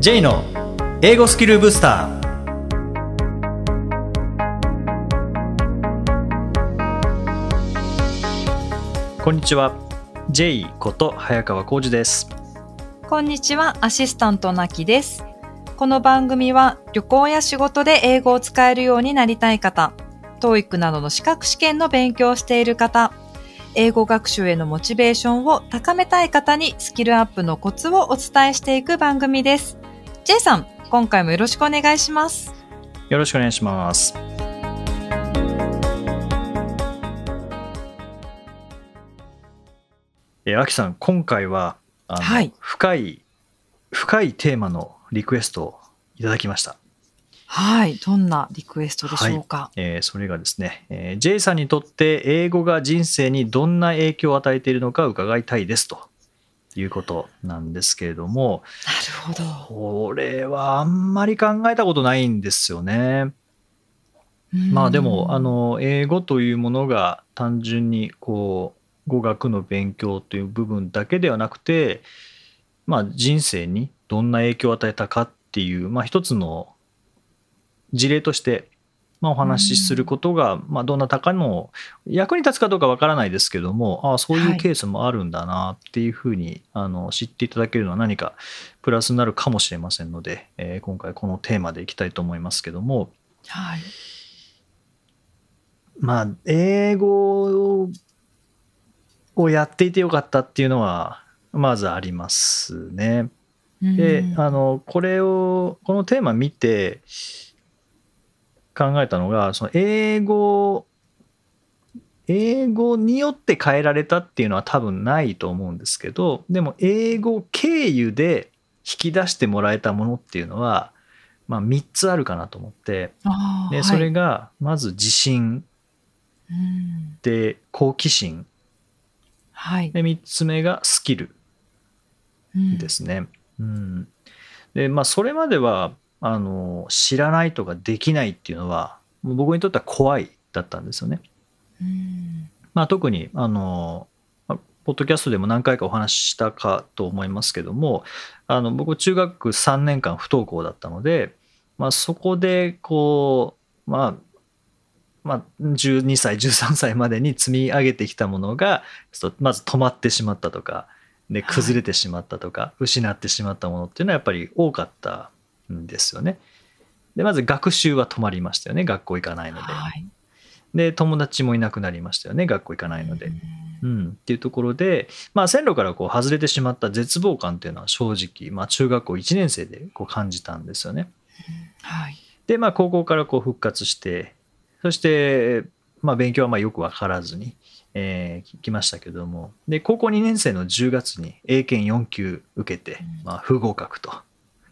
J の英語スキルブスターこんにちは J こと早川浩二ですこんにちは、アシスタントなきです。この番組は旅行や仕事で英語を使えるようになりたい方、TOEIC などの資格試験の勉強をしている方、英語学習へのモチベーションを高めたい方にスキルアップのコツをお伝えしていく番組です。J さん、今回もよろしくお願いします。よろしくお願いします。えー、あきさん今回ははい。深い深いテーマのリクエストをいただきました。はい、どんなリクエストでしょうか？えーそれがですね、えー J さんにとって英語が人生にどんな影響を与えているのか伺いたいですということなんですけれどもなるほど。これはあんまり考えたことないんですよね。まあでもあ、の英語というものが単純にこう語学の勉強という部分だけではなくてまあ人生にどんな影響を与えたかっていうまあ一つの事例としてまあお話しすることがまあどなたかの役に立つかどうかわからないですけどもああそういうケースもあるんだなっていうふうにあの知っていただけるのは何かプラスになるかもしれませんので、えー今回このテーマでいきたいと思いますけどもはい。まあ英語をやっていてよかったっていうのはまずありますね。でうんあのこれをこのテーマ見て考えたのがその英語英語によって変えられたっていうのは多分ないと思うんですけどでも英語経由で引き出してもらえたものっていうのは、まあ、3つあるかなと思ってでそれはい。がまず自信うん。で好奇心。はい。で3つ目がスキルうんですね。うん、でまあそれまではあの知らないとかできないっていうのは僕にとっては怖いだったんですよね。うんまあ、特にあのまあポッドキャストでも何回かお話ししたかと思いますけどもあの僕中学3年間不登校だったので、まあ、そこでこうまあまあ、12歳13歳までに積み上げてきたものがまず止まってしまったとかではい崩れてしまったとか、失ってしまったものっていうのはやっぱり多かったんですよね。でまず学習は止まりましたよね学校行かないので。はい。で友達もいなくなりましたよね学校行かないので。うんうん、っていうところで、まあ、線路からこう外れてしまった絶望感っていうのは正直、まあ、中学校1年生でこう感じたんですよね。はい。で、まあ、高校からこう復活してそして、まあ、勉強はまあよく分からずに、えー来ましたけどもで高校2年生の10月に英検4級受けて、うんまあ、不合格と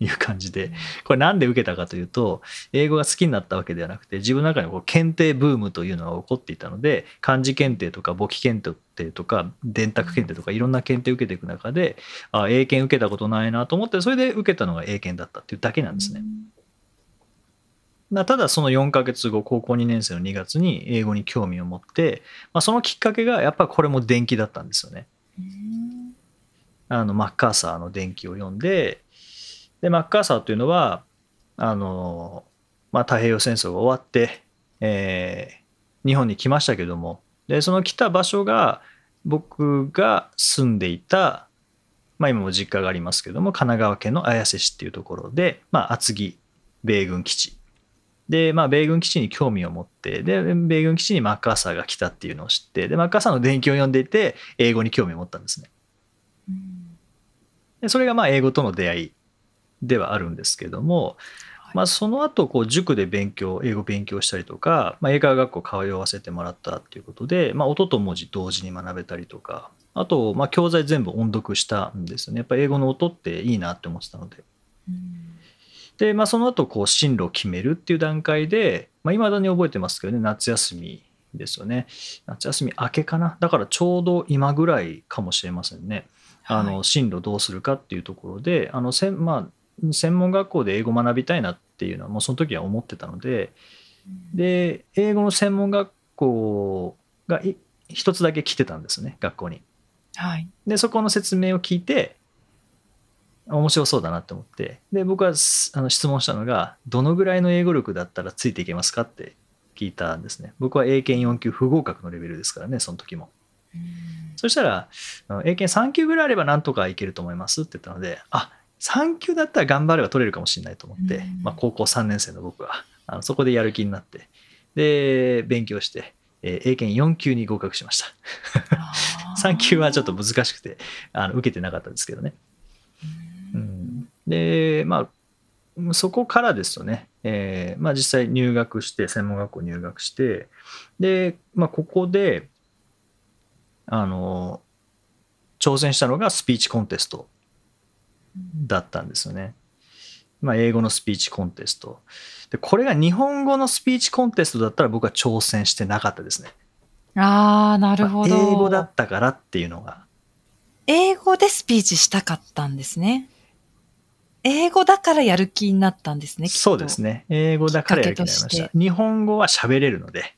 いう感じでこれなんで受けたかというと英語が好きになったわけではなくて自分の中にこう検定ブームというのが起こっていたので漢字検定とか簿記検定とか電卓検定とかいろんな検定を受けていく中であ英検受けたことないなと思ってそれで受けたのが英検だったっていうだけなんですね。まあ、ただその4ヶ月後高校2年生の2月に英語に興味を持って、まあ、そのきっかけがやっぱこれも伝記だったんですよね。うんあのマッカーサーの伝記を読んででマッカーサーというのはあの、まあ、太平洋戦争が終わって、えー日本に来ましたけどもでその来た場所が僕が住んでいた、まあ、今も実家がありますけども神奈川県の綾瀬市っていうところで、まあ、厚木米軍基地で、まあ、米軍基地に興味を持ってで米軍基地にマッカーサーが来たっていうのを知ってでマッカーサーの伝記を読んでいて英語に興味を持ったんですね。うんでそれがまあ英語との出会いではあるんですけども、まあ、その後こう塾で勉強英語勉強したりとか、まあ、英会話学校通わせてもらったっていうことで、まあ、音と文字同時に学べたりとかあとまあ教材全部音読したんですよね。やっぱ英語の音っていいなって思ってたので。うん。で、まあ、その後こう進路を決めるっていう段階でいまあ、未だに覚えてますけどね夏休みですよね。夏休み明けかな？だからちょうど今ぐらいかもしれませんね。あの進路どうするかっていうところであのせん、まあ、専門学校で英語学びたいなっていうのはもうその時は思ってたのでで英語の専門学校がい一つだけ来てたんですね学校に。はい。でそこの説明を聞いて面白そうだなって思ってで僕はすあの質問したのがどのぐらいの英語力だったらついていけますかって聞いたんですね僕は英検4級不合格のレベルですからねその時もそしたら英検3級ぐらいあればなんとかいけると思いますって言ったのであ3級だったら頑張れば取れるかもしれないと思って、うん。まあ、高校3年生の僕はあのそこでやる気になってで勉強して、えー英検4級に合格しました。3級はちょっと難しくてあの受けてなかったですけどね、うん、でまあそこからですよね、えーまあ、実際入学して専門学校入学してで、まあ、ここであの挑戦したのがスピーチコンテストだったんですよね。まあ、英語のスピーチコンテスト。で、これが日本語のスピーチコンテストだったら僕は挑戦してなかったですね。ああ、なるほど。まあ英語だったからっていうのが。英語でスピーチしたかったんですね。英語だからやる気になったんですね。そうです。ね。英語だからやる気になりまし。た日本語は喋れるので、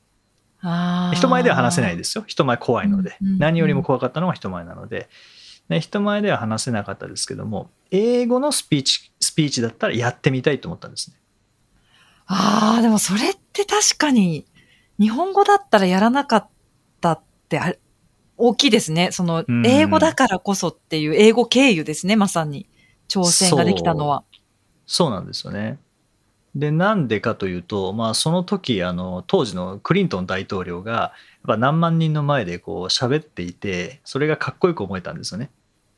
人前では話せないですよ。人前怖いのでうんうんうん。何よりも怖かったのは人前なので。ね人前では話せなかったですけども、英語のスピーチ、スピーチだったらやってみたいと思ったんですね。ああ、でもそれって確かに、日本語だったらやらなかったってあれ大きいですね。そのうん、英語だからこそっていう、英語経由ですね、まさに。挑戦ができたのは。そうなんですよね。で、なんでかというと、まあ、その時、あの、当時のクリントン大統領が、やっぱ何万人の前でこう喋っていて、それがかっこよく思えたんですよね。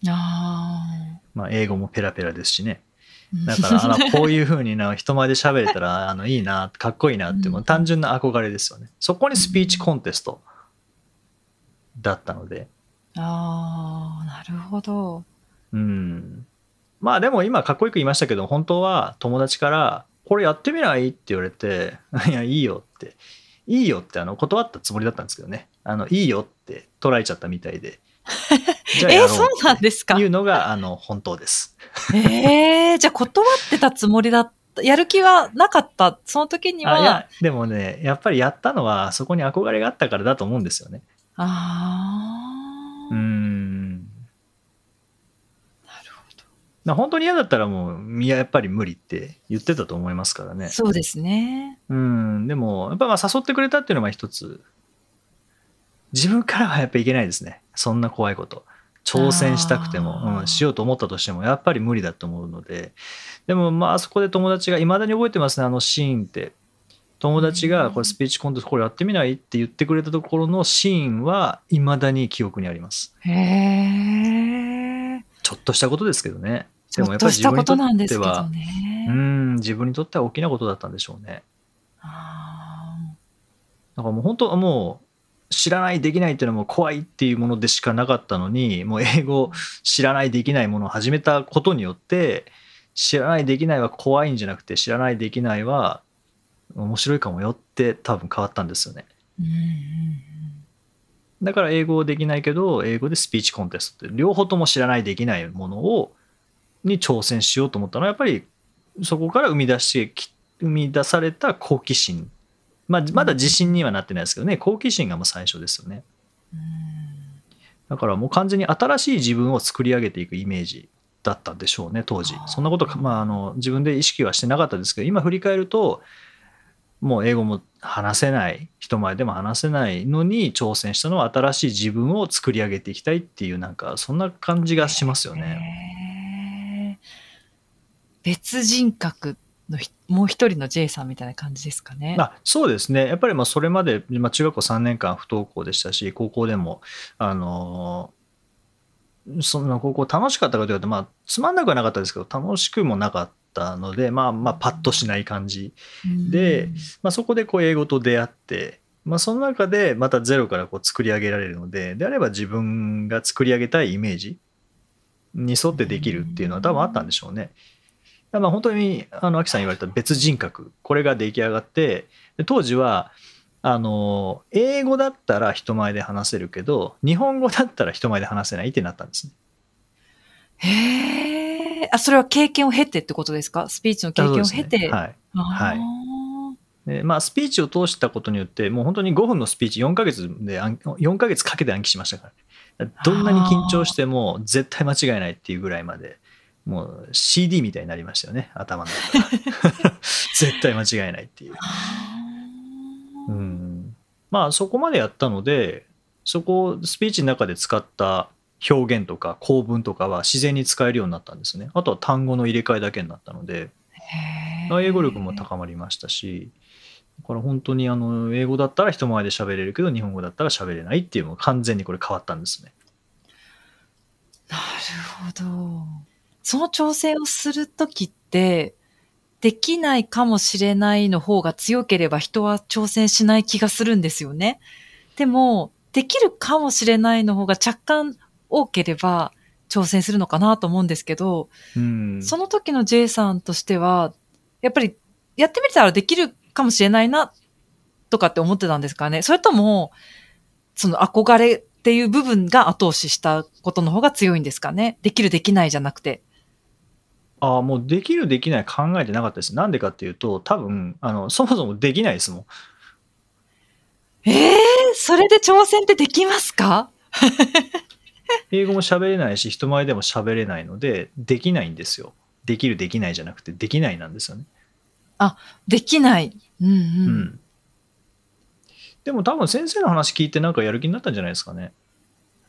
あまあ、英語もペラペラですしね。あ。だから、あの、こういう風にな、人前で喋れたら、あの、いいな、かっこいいなってもう単純な憧れですよね。そこにスピーチコンテストだったので、ああ、なるほど。うん。まあでも今かっこよく言いましたけど、本当は友達から、これやってみないって言われて、いや、いいよって。いいよってあの断ったつもりだったんですけどね。あの、いいよって捉えちゃったみたいで。えー、ろそうなんですか？いうのが、あの、本当です。ええじゃあ断ってたつもりだった。やる気はなかった。その時にはでもね、やっぱりやったのは、そこに憧れがあったからだと思うんですよね。ああ、うーん。なるな本当に嫌だったらもう、いや、やっぱり無理って言ってたと思いますからね。そうですね。うん、でも、やっぱまあ誘ってくれたっていうのは一つ、自分からはやっぱいけないですね。そんな怖いこと。挑戦したくてあも、ーうん、しようと思ったとしても、やっぱり無理だと思うので、でもまあ、そこで友達が、いまだに覚えてますね、あのシーンって。友達が、これスピーチコンテスト、これやってみないって言ってくれたところのシーンは、いまだに記憶にあります。へえ。ちょっとしたことですけどね。ちょっとしたことなんですけどは、ね。うん、自分にとっては大きなことだったんでしょうね。あだからもう本当はもう知らないできないっていうのはもう怖いっていうものでしかなかったのにもう英語知らないできないものを始めたことによって知らないできないは怖いんじゃなくて知らないできないは面白いかもよって多分変わったんですよね。だから英語できないけど英語でスピーチコンテストって両方とも知らないできないものをに挑戦しようと思ったのはやっぱりそこから生み出してき生み出された好奇心まあまだ自信にはなってないですけどね。好奇心がもう最初ですよね。うんだからもう完全に新しい自分を作り上げていくイメージだったんでしょうね当時。そんなことか、まあ、あの自分で意識はしてなかったですけど今振り返るともう英語も話せない人前でも話せないのに挑戦したのは新しい自分を作り上げていきたいっていうなんかそんな感じがしますよね。別人格のひもう一人の J さんみたいな感じですかね。あそうですねやっぱりまあそれまで、まあ、中学校3年間不登校でしたし高校でもあのそんな高校楽しかったかというと、まあ、つまんなくはなかったですけど楽しくもなかったので、まあ、まあパッとしない感じ、でうんまあ、そこでこう英語と出会って、まあ、その中でまたゼロからこう作り上げられるのでであれば自分が作り上げたいイメージに沿ってできるっていうのは多分あったんでしょうね。だからまあ本当にあのアキさん言われた別人格これが出来上がってで当時はあの英語だったら人前で話せるけど日本語だったら人前で話せないってなったんですね。へえ。あ、それは経験を経てってことですか？スピーチの経験を経て。ねはいはいあでまあ、スピーチを通したことによって、もう本当に5分のスピーチ4ヶ月で暗、4ヶ月かけて暗記しましたからね。どんなに緊張しても絶対間違いないっていうぐらいまでもう CD みたいになりましたよね、頭の中が 絶対間違いないっていう。うん、まあそこまでやったので、そこをスピーチの中で使った表現とか構文とかは自然に使えるようになったんですね。あとは単語の入れ替えだけになったので、英語力も高まりましたし、だから本当にあの英語だったら人前で喋れるけど、日本語だったら喋れないっていうのが完全にこれ変わったんですね。なるほど。その調整をするときって、できないかもしれないの方が強ければ人は挑戦しない気がするんですよね。でも、できるかもしれないの方が若干多ければ挑戦するのかなと思うんですけど、うん、その時の J さんとしては、やっぱりやってみたらできるかもしれないなとかって思ってたんですかねそれとも、その憧れっていう部分が後押ししたことの方が強いんですかねできるできないじゃなくて。ああ、もうできるできない考えてなかったです。なんでかっていうと、多分、あの、そもそもできないですもん。ええそれで挑戦ってできますか？英語も喋れないし、人前でも喋れないので、できないんですよ。できるできないじゃなくて、できないなんですよね。できない。うんうん。うん。でも多分先生の話聞いてなんかやる気になったんじゃないですかね。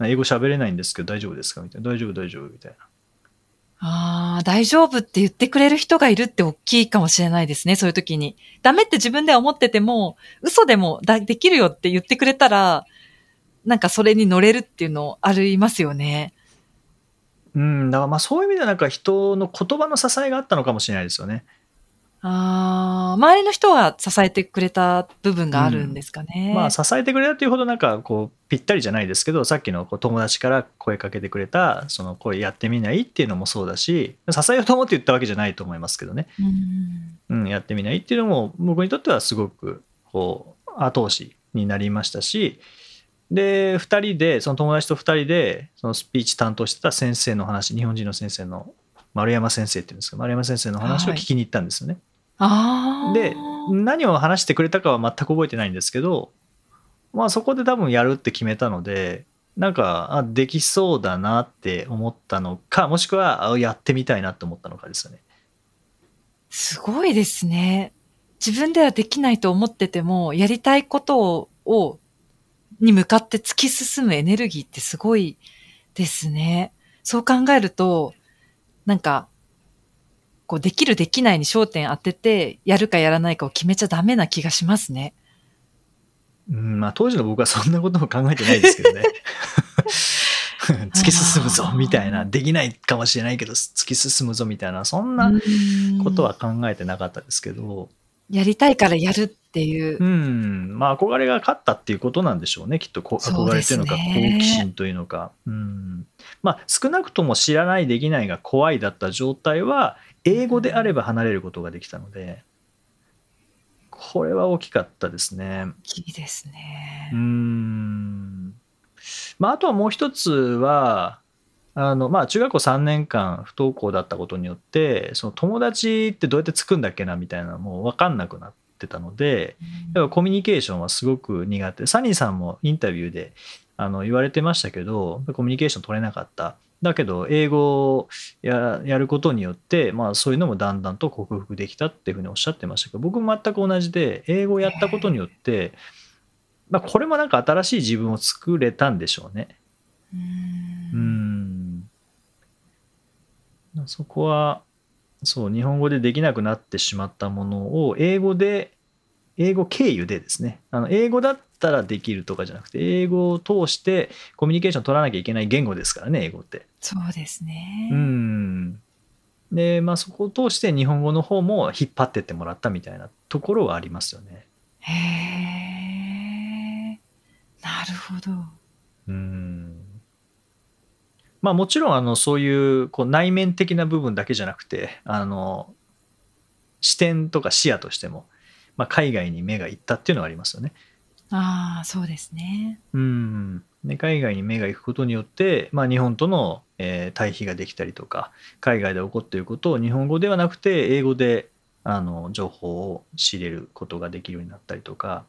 英語喋れないんですけど大丈夫ですか？みたいな。大丈夫大丈夫みたいな。ああ、大丈夫って言ってくれる人がいるって大きいかもしれないですね、そういう時に。ダメって自分では思ってても、嘘でもだできるよって言ってくれたら、なんかそれに乗れるっていうのありますよね。うん、だからまあそういう意味ではなんか人の言葉の支えがあったのかもしれないですよね。ああ、周りの人が支えてくれた部分があるんですかね。まあ支えてくれたというほどなんかこうぴったりじゃないですけどさっきのこう友達から声かけてくれたその声やってみないっていうのもそうだし支えようと思って言ったわけじゃないと思いますけどね、うんうん、やってみないっていうのも僕にとってはすごくこう後押しになりましたしで2人でその友達と2人でそのスピーチ担当してた先生の話日本人の先生の丸山先生っていうんですけど丸山先生の話を聞きに行ったんですよね。ああ。で何を話してくれたかは全く覚えてないんですけどまあそこで多分やるって決めたのでなんかあできそうだなって思ったのかもしくはあやってみたいなって思ったのかですよね。すごいですね。自分ではできないと思ってても、やりたいことを、をに向かって突き進むエネルギーってすごいですね。そう考えると、なんか、こう、できるできないに焦点当てて、やるかやらないかを決めちゃダメな気がしますね。うんまあ当時の僕はそんなことを考えてないですけどね。突き進むぞみたいなできないかもしれないけど突き進むぞみたいなそんなことは考えてなかったですけど、やりたいからやるっていうう。ん、まあ憧れが勝ったっていうことなんでしょうねきっとこ憧れというのか好奇心というのか、うん、まあ少なくとも知らないできないが怖いだった状態は英語であれば離れることができたのでこれは大きかったですね。いいですねうー。んまあ、あとはもう一つはあの、まあ、中学校3年間不登校だったことによってその友達ってどうやってつくんだっけなみたいなのも分かんなくなってたのでやっぱコミュニケーションはすごく苦手サニーさんもインタビューであの言われてましたけどコミュニケーション取れなかっただけど英語をややることによって、まあ、そういうのもだんだんと克服できたっていうふうにおっしゃってましたけど僕も全く同じで英語をやったことによって、まあ、これもなんか新しい自分を作れたんでしょうね。ううんんそこはそう日本語でできなくなってしまったものを英語で英語経由でですねあの英語だったらできるとかじゃなくて英語を通してコミュニケーション取らなきゃいけない言語ですからね英語って。そうですね。うんでまあそこを通して日本語の方も引っ張ってってもらったみたいなところはありますよね。へえ。なるほど。うんまあもちろんあのそういうこう内面的な部分だけじゃなくてあの視点とか視野としても、まあ、海外に目がいったっていうのはありますよね。ああ、そうですね。うんで海外に目が行くことによって、まあ、日本との、えー対比ができたりとか海外で起こっていることを日本語ではなくて英語であの情報を仕入れることができるようになったりとか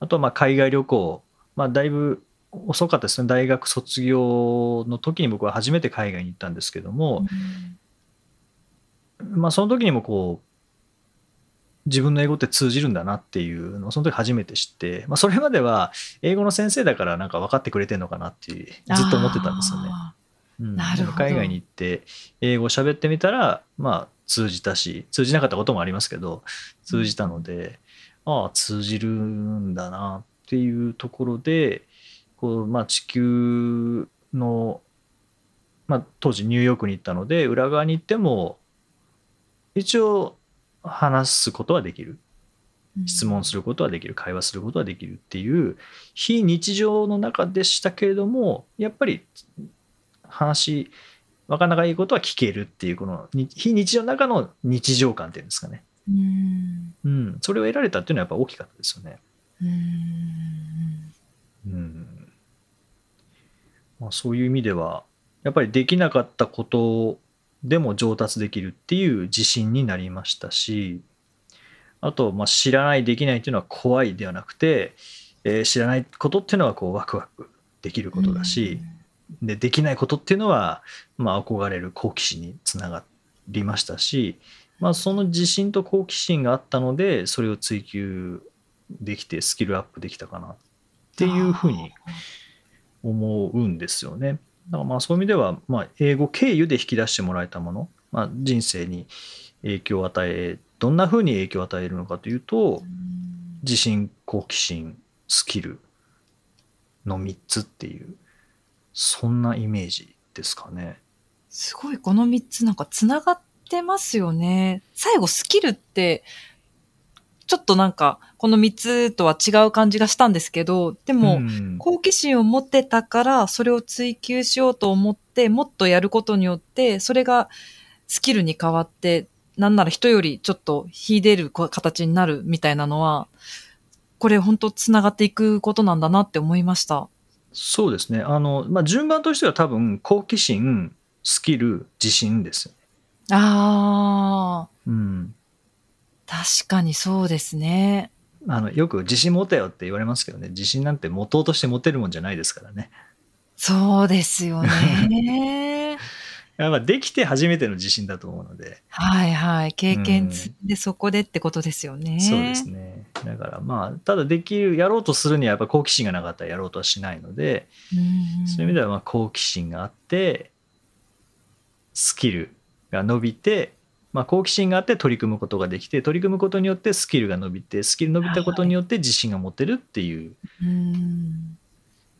あとはまあ海外旅行、まあ、だいぶ遅かったですね。大学卒業の時に僕は初めて海外に行ったんですけども、まあその時にもこう、自分の英語って通じるんだなっていうのをその時初めて知って、まあ、それまでは英語の先生だからなんか分かってくれてんのかなっていうずっと思ってたんですよね。あうん。なるほど。海外に行って英語を喋ってみたらまあ通じたし通じなかったこともありますけど通じたので、ああ通じるんだなっていうところでこう、まあ、地球の、まあ、当時ニューヨークに行ったので裏側に行っても一応話すことはできる。ー質問することはできる。会話することはできるっていう非日常の中でしたけれどもやっぱり話分かんなかいいことは聞けるっていうこのに非日常の中の日常感っていうんですかね、うん。うん、それを得られたっていうのはやっぱ大きかったですよね。うん。うん。まあ、そういう意味ではやっぱりできなかったことでも上達できるっていう自信になりましたしあと、まあ、知らないできないっていうのは怖いではなくて、えー知らないことっていうのはこうワクワクできることだし、でできないことっていうのは、まあ、憧れる好奇心につながりましたし、まあ、その自信と好奇心があったのでそれを追求できてスキルアップできたかなっていうふうに思うんですよね。だからまあそういう意味では、まあ、英語経由で引き出してもらえたもの、まあ、人生に影響を与えどんなふうに影響を与えるのかというと自信好奇心スキルの3つっていうそんなイメージですかね。すごいこの3つなんかつながってますよね。最後スキルって、ちょっとなんかこの3つとは違う感じがしたんですけど、でも、ん好奇心を持ってたから、それを追求しようと思って、もっとやることによって、それがスキルに変わって、なんなら人よりちょっと秀でる形になるみたいなのは、これ本当つながっていくことなんだなって思いました。そうですねあの、まあ、順番としては多分好奇心スキル自信ですよね。あうんー、確かにそうですね。あのよく自信持てよって言われますけどね自信なんて持とうとして持てるもんじゃないですからね。そうですよね。やっぱできて初めての自信だと思うので、はいはい。経験積ん。でそこでってことですよね。そうですね。だからまあただできるやろうとするにはやっぱ好奇心がなかったらやろうとはしないので、うん。そういう意味ではまあ好奇心があってスキルが伸びて、まあ、好奇心があって取り組むことができて取り組むことによってスキルが伸びてスキル伸びたことによって自信が持てるっていう、うん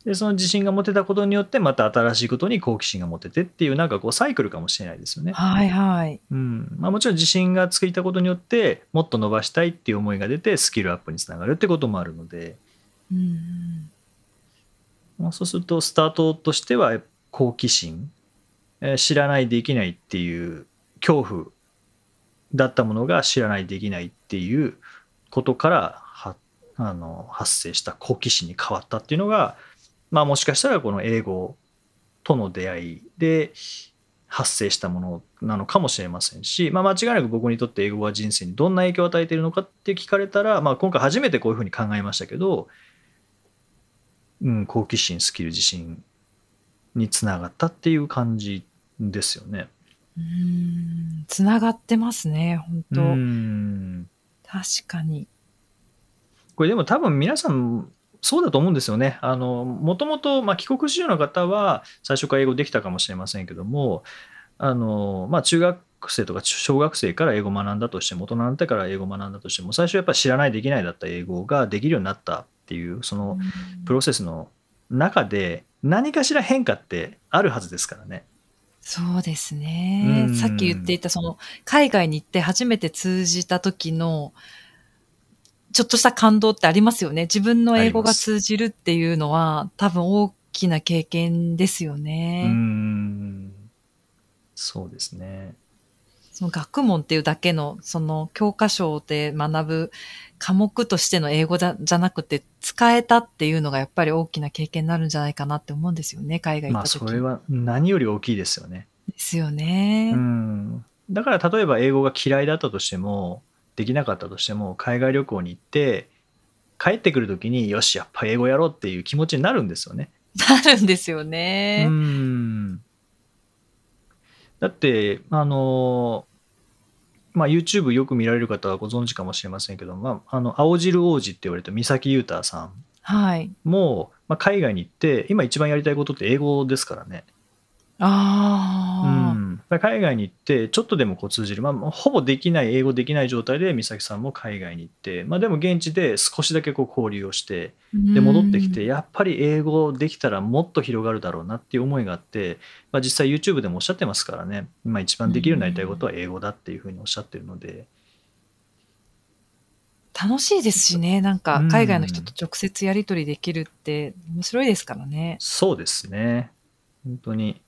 でその自信が持てたことによってまた新しいことに好奇心が持ててっていうなんかこうサイクルかもしれないですよね。はいはい。うんまあ、もちろん自信がついたことによってもっと伸ばしたいっていう思いが出てスキルアップにつながるってこともあるので、うんまあ、そうするとスタートとしては好奇心、えー知らないできないっていう恐怖だったものが知らないできないっていうことからはあの発生した好奇心に変わったっていうのが、まあ、もしかしたらこの英語との出会いで発生したものなのかもしれませんし、まあ、間違いなく僕にとって英語は人生にどんな影響を与えているのかって聞かれたら、まあ、今回初めてこういうふうに考えましたけど、うん、好奇心スキル自信につながったっていう感じですよね。うんつながってますね、本当、うん確かに。これでも多分皆さんそうだと思うんですよね。あのもともとまあ帰国子女の方は最初から英語できたかもしれませんけどもあの、まあ、中学生とか小学生から英語を学んだとしても大人になってから英語を学んだとしても最初やっぱり知らないできないだった英語ができるようになったっていうそのプロセスの中で何かしら変化ってあるはずですからね。そうですねう。んさっき言っていた、その、海外に行って初めて通じた時の、ちょっとした感動ってありますよね。自分の英語が通じるっていうのは、多分大きな経験ですようね。んそうですね。その学問っていうだけの、その教科書で学ぶ科目としての英語じゃじゃなくて、使えたっていうのがやっぱり大きな経験になるんじゃないかなって思うんですよね、海外行まあった時。それは何より大きいですよね。ですよね。うん、だから例えば英語が嫌いだったとしてもできなかったとしても海外旅行に行って帰ってくる時によしやっぱ英語やろうっていう気持ちになるんですよね。なるんですよね。うんだってあのまあ、YouTube よく見られる方はご存知かもしれませんけど、まあ、あの青汁王子って言われた三崎裕太さんはい。も、まあ、海外に行って今一番やりたいことって英語ですからね。うあん、やっぱり海外に行ってちょっとでもこう通じる、まあ、ほぼできない英語できない状態で美咲さんも海外に行って、まあ、でも現地で少しだけこう交流をしてあ。で戻ってきてうんやっぱり英語できたらもっと広がるだろうなっていう思いがあって、まあ、実際 YouTube でもおっしゃってますからね今一番できるようになりたいことは英語だっていうふうにおっしゃってるので。楽しいですしね。なんかうん海外の人と直接やり取りできるって面白いですからね。そうですね。本当に。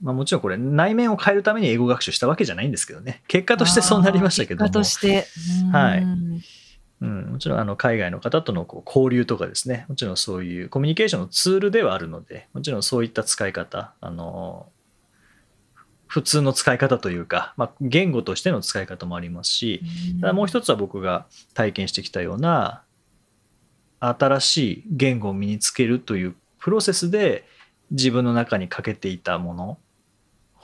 まあもちろんこれ内面を変えるために英語学習したわけじゃないんですけどね。結果としてそうなりましたけども。として。うんはいうん、もちろんあの海外の方とのこう交流とかですね、もちろんそういうコミュニケーションのツールではあるので、もちろんそういった使い方、あの普通の使い方というか、まあ、言語としての使い方もありますし、ただもう一つは僕が体験してきたような新しい言語を身につけるというプロセスで自分の中に欠けていたもの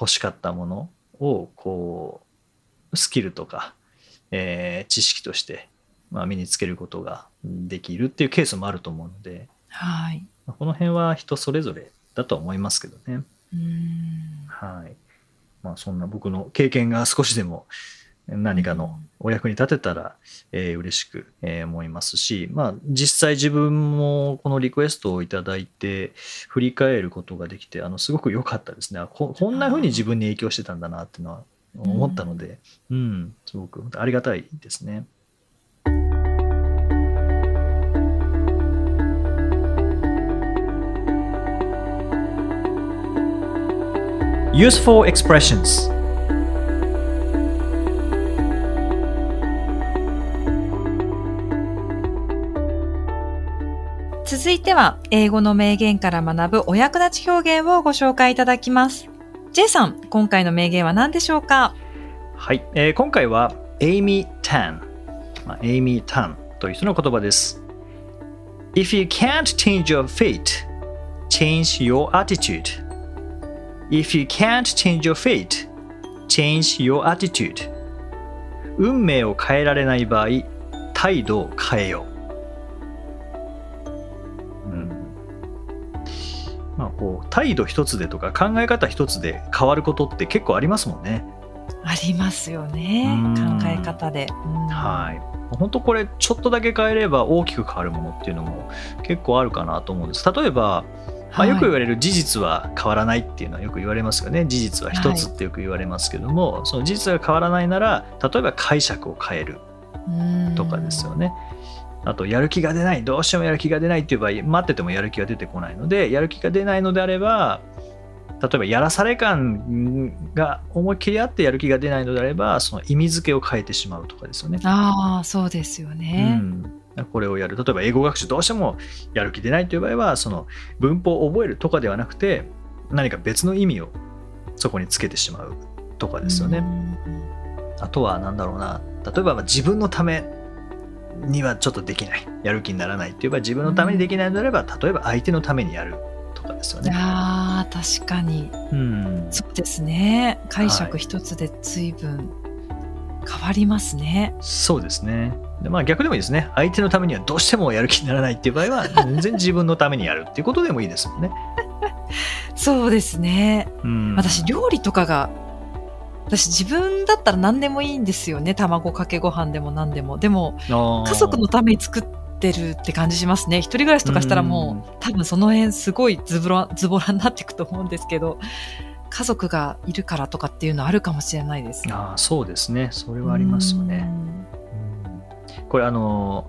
欲しかったものをこうスキルとか、えー知識として、まあ、身につけることができるっていうケースもあると思うのではい。まあこの辺は人それぞれだとは思いますけどね。うんはい。まあそんな僕の経験が少しでも何かのお役に立てたら、えー嬉しく、えー思いますし、まあ実際自分もこのリクエストをいただいて振り返ることができて、あのすごく良かったですね。あここんな風に自分に影響してたんだなっていうのは思ったので、うん、すごくありがたいですね。Useful expressions 続いては、英語の名言から学ぶお役立ち表現をご紹介いただきます。J さん、今回の名言は何でしょうか？はい、えー今回はエイミー・タン、まあ、エイミー・タンという人の言葉です。If you can't change your fate, change your attitude. If you can't change your fate, change your attitude. 運命を変えられない場合、態度を変えよう。まあ、こう態度一つでとか考え方一つで変わることって結構ありますもんね。ありますよねうん。考え方で。うんはい。本当これちょっとだけ変えれば大きく変わるものっていうのも結構あるかなと思うんです。例えば、まあ、はいよく言われる事実は変わらないっていうのはよく言われますよね。事実は一つってよく言われますけども、その事実が変わらないなら例えば解釈を変えるうんとかですよね。あとやる気が出ないどうしてもやる気が出ないっていう場合待っててもやる気が出てこないのでやる気が出ないのであれば例えばやらされ感が思いっきりあってやる気が出ないのであればその意味付けを変えてしまうとかですよね。ああ、そうですよね。うん、これをやる例えば英語学習どうしてもやる気出ないという場合はその文法を覚えるとかではなくて何か別の意味をそこにつけてしまうとかですよね。あとは何だろうな例えばまあ自分のためにはちょっとできないやる気にならないっていう場合自分のためにできないのであれば例えば相手のためにやるとかですようん。ね。ああ、確かに。うん、そうですね。解はい釈一つで随分変わりますね。そうですね。でまあ逆でもいいですね。相手のためにはどうしてもやる気にならないっていう場合は 全然自分のためにやるっていうことでもいいですもんね。そうですね。うん、私、料理とかが、私自分だったら何でもいいんですよね。卵かけご飯でも何でも。でも、家家族のために作ってるって感じしますね。一人暮らしとかしたらもう、多分その辺すごいズボラ、ズボラになっていくと思うんですけど、家族がいるからとかっていうのあるかもしれないです。ああそうですね。それはありますよね。うんこれあの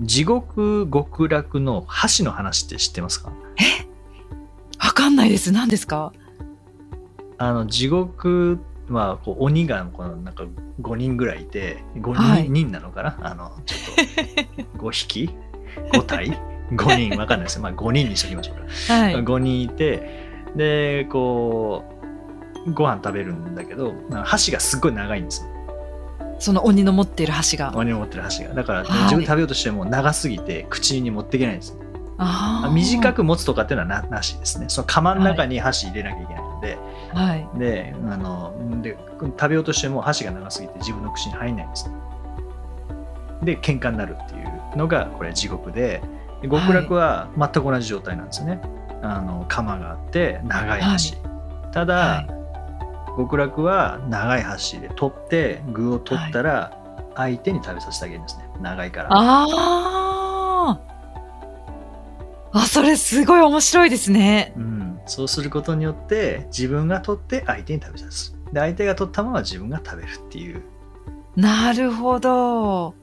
地獄極楽の箸の話って知ってますか？わかんないです。何ですか？あの地獄はこう鬼がこのなんか5人ぐらいいて5人,、なのかな？あのちょっと 5匹？5体？5人わかんないです。まあ5人にしときましょうか、はい。5人いてでこうご飯食べるんだけど箸がすっごい長いんですよ。その鬼の持っている箸が。鬼の持ってる箸が。だから、はい。自分で食べようとしても長すぎて口に持っていけないんです短く持つとかっていうのはななしですね。その釜の中に箸入れなきゃいけない。のではい。であので食べようとしても箸が長すぎて自分の口に入んないんです。ねで喧嘩になるっていうのがこれ地獄でで極楽は全く同じ状態なんですよね、あの釜があって長い箸、ただ、はい。極楽は長い箸で取って具を取ったら相手に食べさせてあげるんですね。長いから。ああ。あ、それすごい面白いですね。うん、そうすることによって自分が取って相手に食べさせるで相手が取ったものは自分が食べるっていうなるほど。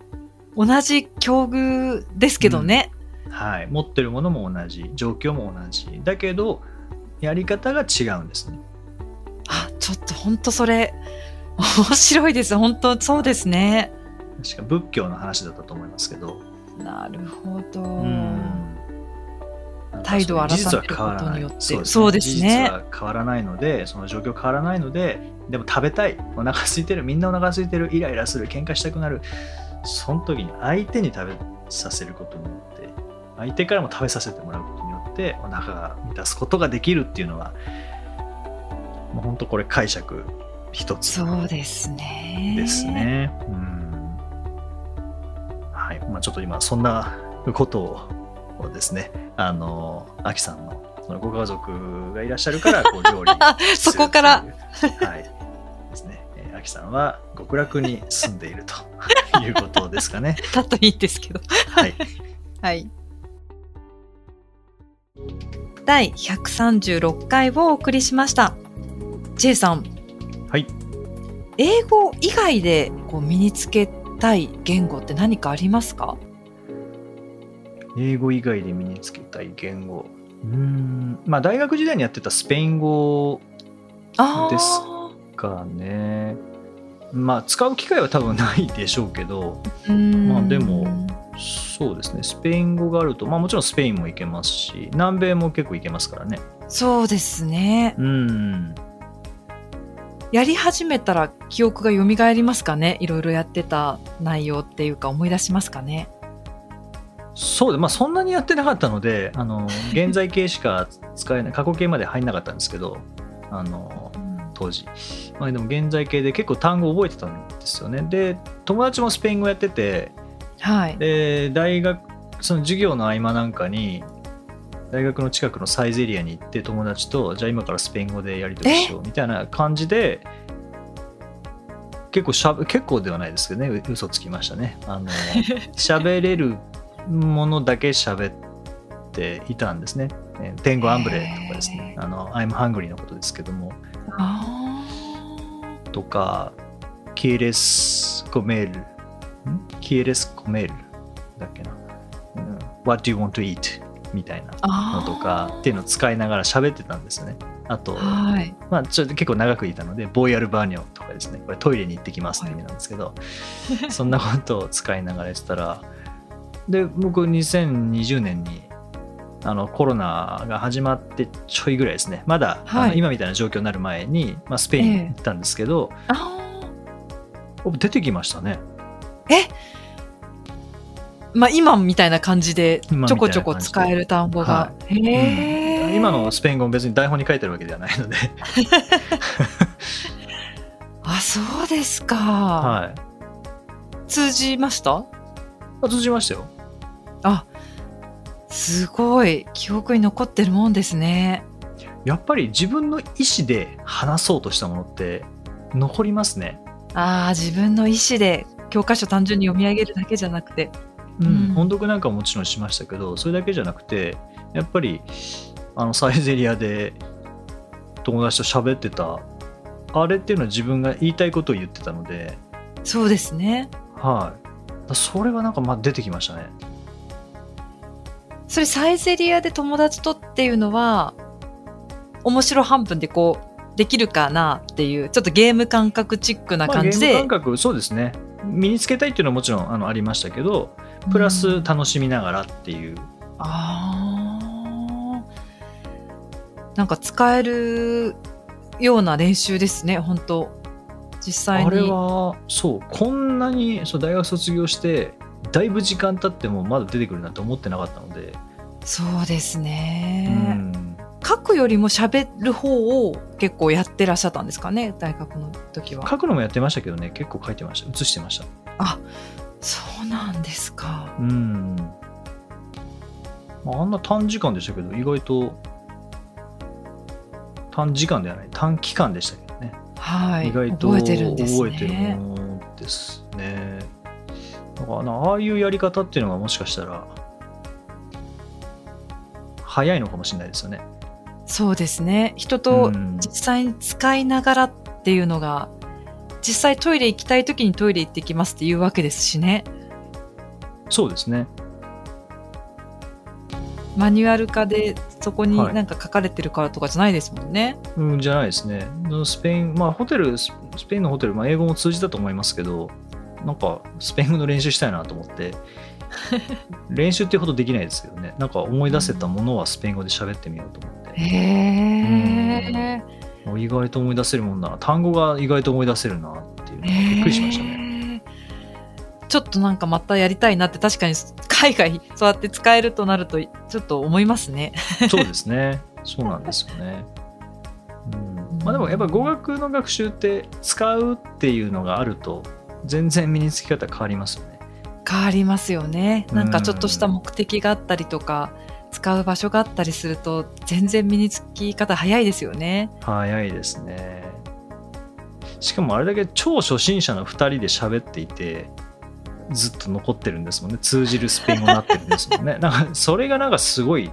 同じ境遇ですけどね。はい、持ってるものも同じ状況も同じだけどやり方が違うんですねあ、ちょっと本当それ、面白いです。本当そうですね。確か仏教の話だったと思いますけど、なるほど。うん態度を改めることによってそうそうですね事実は変わらないのでその状況変わらないのででも食べたいお腹空いてるみんなお腹空いてるイライラする喧嘩したくなるその時に相手に食べさせることによって相手からも食べさせてもらうことによってお腹が満たすことができるっていうのはもう本当これ解釈一つそうですね。です。ね。うん。はい。まあちょっと今そんなことをですね、あの、アキさんのそのご家族がいらっしゃるから、こう料理 そこから。はい。ですね。えーアキさんは極楽に住んでいると いうことですかね。だといいんですけど。はい。はい。第136回をお送りしました。J さん、はい。英語以外でこう身につけたい言語って何かありますか？英語以外で身につけたい言語。うーん。まあ大学時代にやってたスペイン語ですかね。まあ使う機会は多分ないでしょうけど、まあでもそうですね、スペイン語があると、まあもちろんスペインも行けますし、南米も結構行けますからね。そうですね。うん。やり始めたら記憶が蘇りますかね？いろいろやってた内容っていうか思い出しますかね？そうで、まあそんなにやってなかったので、あの、現在形しか使えない、過去形まで入んなかったんですけど、あの、当時。まあでも現在形で結構単語覚えてたんですよね。で、友達もスペイン語やってて、はい。で大学その授業の合間なんかに大学の近くのサイゼリアに行って友達とじゃあ今からスペイン語でやり取りしようみたいな感じで結構しゃべ結構ではないですけどねう嘘つきましたねあの 喋れるものだけ喋っていたんですね。えー天狗アンブレとかですね。あの I'm hungry のことですけども。あとか、キエレスコメール、ん？キエレスコメールだっけな、うん、What do you want to eat? みたいなあのとかっていうのを使いながら喋ってたんですよね。あと、はい。まあ、ちょっと結構長くいたので、ボイアルバーニョとかですね、これトイレに行ってきますって意味なんですけど、そんなことを使いながらやってたら、で、僕2020年にあのコロナが始まってちょいぐらいですね、まだ、はい。あの今みたいな状況になる前に、まあ、スペインに行ったんですけど、あお出てきましたね。ーえ？まあ今みたいな感じでちょこちょこ使える単語が。今のスペイン語も別に台本に書いてるわけではないので、あ、そうですか。はい。通じました？あ通じましたよ。あ、すごい。記憶に残ってるもんですね。やっぱり自分の意思で話そうとしたものって残りますね。ああ、自分の意思で教科書単純に読み上げるだけじゃなくて。うんうん音読なんかももちろんしましたけど、それだけじゃなくて、やっぱりあのサイゼリアで友達と喋ってた、あれっていうのは自分が言いたいことを言ってたので、そうですね。はい。それはなんかまあ出てきましたね。それサイゼリアで友達とっていうのは、面白半分でこう、できるかなっていう、ちょっとゲーム感覚チックなまあ、感じで。ゲーム感覚、そうですね。身につけたいっていうのはもちろんあのありましたけど、プラうんス楽しみながらっていう。ああ。なんか使えるような練習ですね、本当実際に。あれは、そう、こんなにそう大学卒業して、だいぶ時間経ってもまだ出てくるなんて思ってなかったので、そうですうね。ん、書くよりも喋る方を結構やってらっしゃったんですかね大学の時は。書くのもやってましたけどね結構書いてました。写してました。あそうなんですか。うん、まあ、あんな短時間でしたけど意外と短時間ではない。短期間でしたけど。ねはい。意外と覚えてるんですね。覚えてるものですねだからなああいうやり方っていうのがもしかしたら早いのかもしれないですよね。そうですね。人とうん。実際に使いながらっていうのが実際トイレ行きたい時にトイレ行ってきますっていうわけですしね。そうですねマニュアル化でそこにはい。なんか書かれてるからとかじゃないですもんね、うん、じゃないですね。スペイン、まあ、ホテル、ススペインのホテル、まあ、英語も通じたと思いますけど、なんか、スペイン語の練習したいなと思って、練習っていうほどできないですけどね、なんか思い出せたものはスペイン語で喋ってみようと思って、へえ意外と思い出せるもんだな、単語が意外と思い出せるなっていうのがびっくりしましたね。ねちょっとなんかまたやりたいなって確かに海外そうやって使えるとなるとちょっと思いますね。そうですね。そうなんですよね。うん、まあでもやっぱ語学の学習って使うっていうのがあると全然身につき方変わりますよね。変わりますよね。なんかちょっとした目的があったりとか使う場所があったりすると全然身につき方早いですよね。早いですね。しかもあれだけ超初心者の2人で喋っていてずっと残ってるんですもんね。通じるスペイン語になってるんですもんね。なんかそれがなんかすごい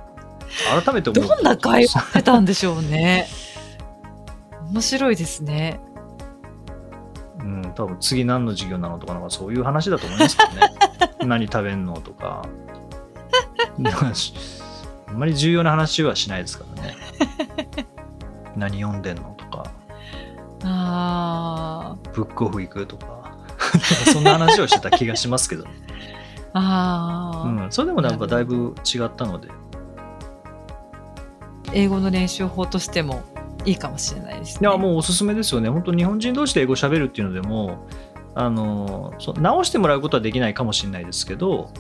改めて思う。どんな会話してたんでしょうね。面白いですね。うん、多分次何の授業なのとかなんかそういう話だと思いますけどね。何食べんのとか。あんまり重要な話はしないですからね。何読んでんのとか。あブックオフ行くとか そんな話をしてた気がしますけど、あ、ああ、うん、それでもなんかだいぶ違ったので。英語の練習法としてもいいかもしれないですね。いやもうおすすめですよね。本当日本人同士で英語喋るっていうのでもあのそう直してもらうことはできないかもしれないですけど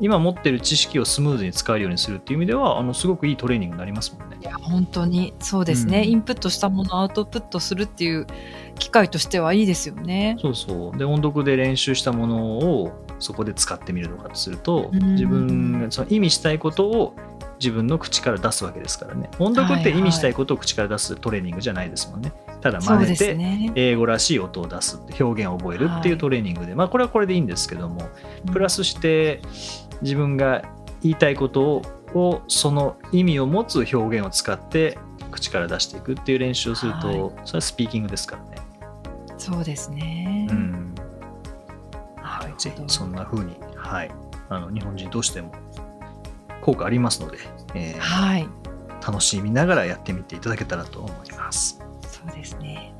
今持ってる知識をスムーズに使えるようにするっていう意味ではあのすごくいいトレーニングになりますもんねい。や本当にそうですね、うんインプットしたものをアウトプットするっていう機会としてはいいですよね。そうそうで音読で練習したものをそこで使ってみるとかとするとうん自分がその意味したいことを自分の口から出すわけですからね音読って意味したいことを口から出すトレーニングじゃないですもんね。ただそうです真似てね。英語らしい音を出す表現を覚えるっていうトレーニングで、まあこれはこれでいいんですけどもプラスして自分が言いたいことををその意味を持つ表現を使って口から出していくっていう練習をすると、はいそれはスピーキングですからね。そうですね。うんはいぜひそんな風に、はい、あの日本人としても効果ありますので、えーはい、楽しみながらやってみていただけたらと思います。そうですね。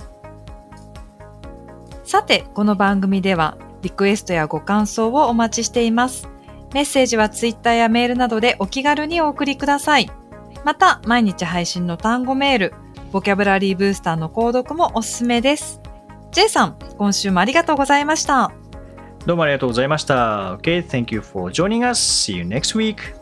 さて、この番組ではリクエストやご感想をお待ちしています。メッセージはツイッターやメールなどでお気軽にお送りください。また、毎日配信の単語メール、ボキャブラリーブースターの購読もおすすめです。J さん、今週もありがとうございました。どうもありがとうございました。Okay, thank you for joining us. See you next week.